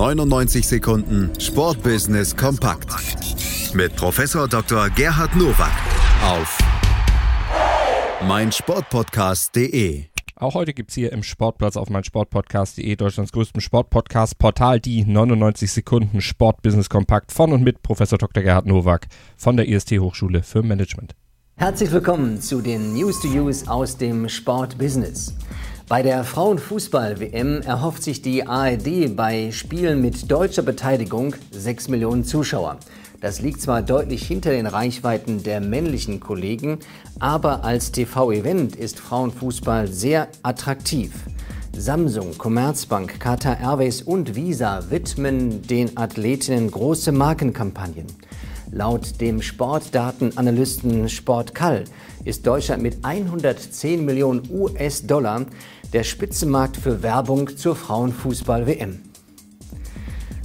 99 Sekunden Sportbusiness kompakt mit Professor Dr. Gerhard Nowak auf meinsportpodcast.de. Auch heute gibt es hier im Sportplatz auf meinsportpodcast.de Deutschlands größtem Sportpodcast-Portal die 99 Sekunden Sportbusiness kompakt von und mit Professor Dr. Gerhard Nowak von der IST Hochschule für Management. Herzlich willkommen zu den News to Use aus dem Sportbusiness. Bei der Frauenfußball-WM erhofft sich die ARD bei Spielen mit deutscher Beteiligung 6 Millionen Zuschauer. Das liegt zwar deutlich hinter den Reichweiten der männlichen Kollegen, aber als TV-Event ist Frauenfußball sehr attraktiv. Samsung, Commerzbank, Qatar Airways und Visa widmen den Athletinnen große Markenkampagnen. Laut dem Sportdatenanalysten Sportkall ist Deutschland mit 110 Millionen US-Dollar der Spitzenmarkt für Werbung zur Frauenfußball-WM.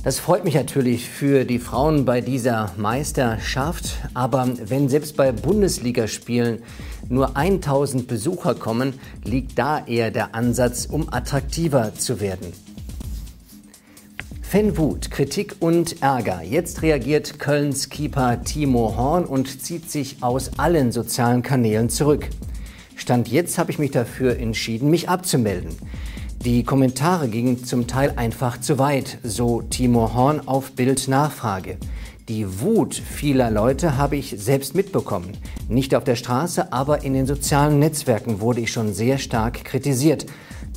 Das freut mich natürlich für die Frauen bei dieser Meisterschaft, aber wenn selbst bei Bundesligaspielen nur 1000 Besucher kommen, liegt da eher der Ansatz, um attraktiver zu werden. Fanwut, Kritik und Ärger. Jetzt reagiert Kölns Keeper Timo Horn und zieht sich aus allen sozialen Kanälen zurück. Stand jetzt habe ich mich dafür entschieden, mich abzumelden. Die Kommentare gingen zum Teil einfach zu weit, so Timo Horn auf Bild Nachfrage. Die Wut vieler Leute habe ich selbst mitbekommen. Nicht auf der Straße, aber in den sozialen Netzwerken wurde ich schon sehr stark kritisiert.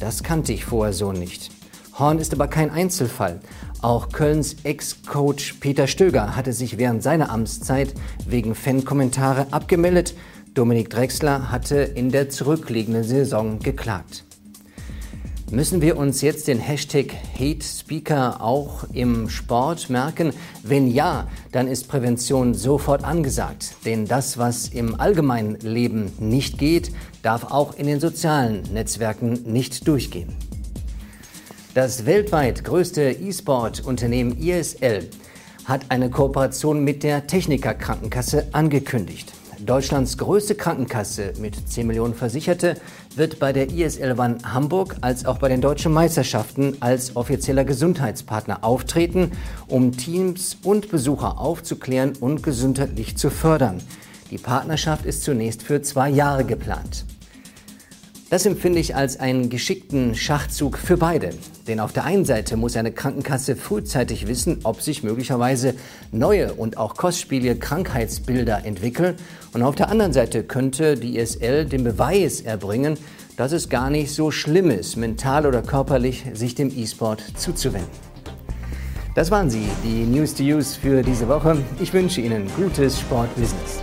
Das kannte ich vorher so nicht. Horn ist aber kein Einzelfall. Auch Kölns Ex-Coach Peter Stöger hatte sich während seiner Amtszeit wegen Fan-Kommentare abgemeldet. Dominik Drexler hatte in der zurückliegenden Saison geklagt. Müssen wir uns jetzt den Hashtag Hate Speaker auch im Sport merken? Wenn ja, dann ist Prävention sofort angesagt. Denn das, was im allgemeinen Leben nicht geht, darf auch in den sozialen Netzwerken nicht durchgehen. Das weltweit größte E-Sport-Unternehmen ISL hat eine Kooperation mit der Techniker Krankenkasse angekündigt. Deutschlands größte Krankenkasse mit 10 Millionen Versicherte wird bei der ISL One Hamburg als auch bei den deutschen Meisterschaften als offizieller Gesundheitspartner auftreten, um Teams und Besucher aufzuklären und gesundheitlich zu fördern. Die Partnerschaft ist zunächst für zwei Jahre geplant. Das empfinde ich als einen geschickten Schachzug für beide. Denn auf der einen Seite muss eine Krankenkasse frühzeitig wissen, ob sich möglicherweise neue und auch kostspielige Krankheitsbilder entwickeln. Und auf der anderen Seite könnte die ISL den Beweis erbringen, dass es gar nicht so schlimm ist, mental oder körperlich sich dem E-Sport zuzuwenden. Das waren sie, die News to Use für diese Woche. Ich wünsche Ihnen gutes Sportbusiness.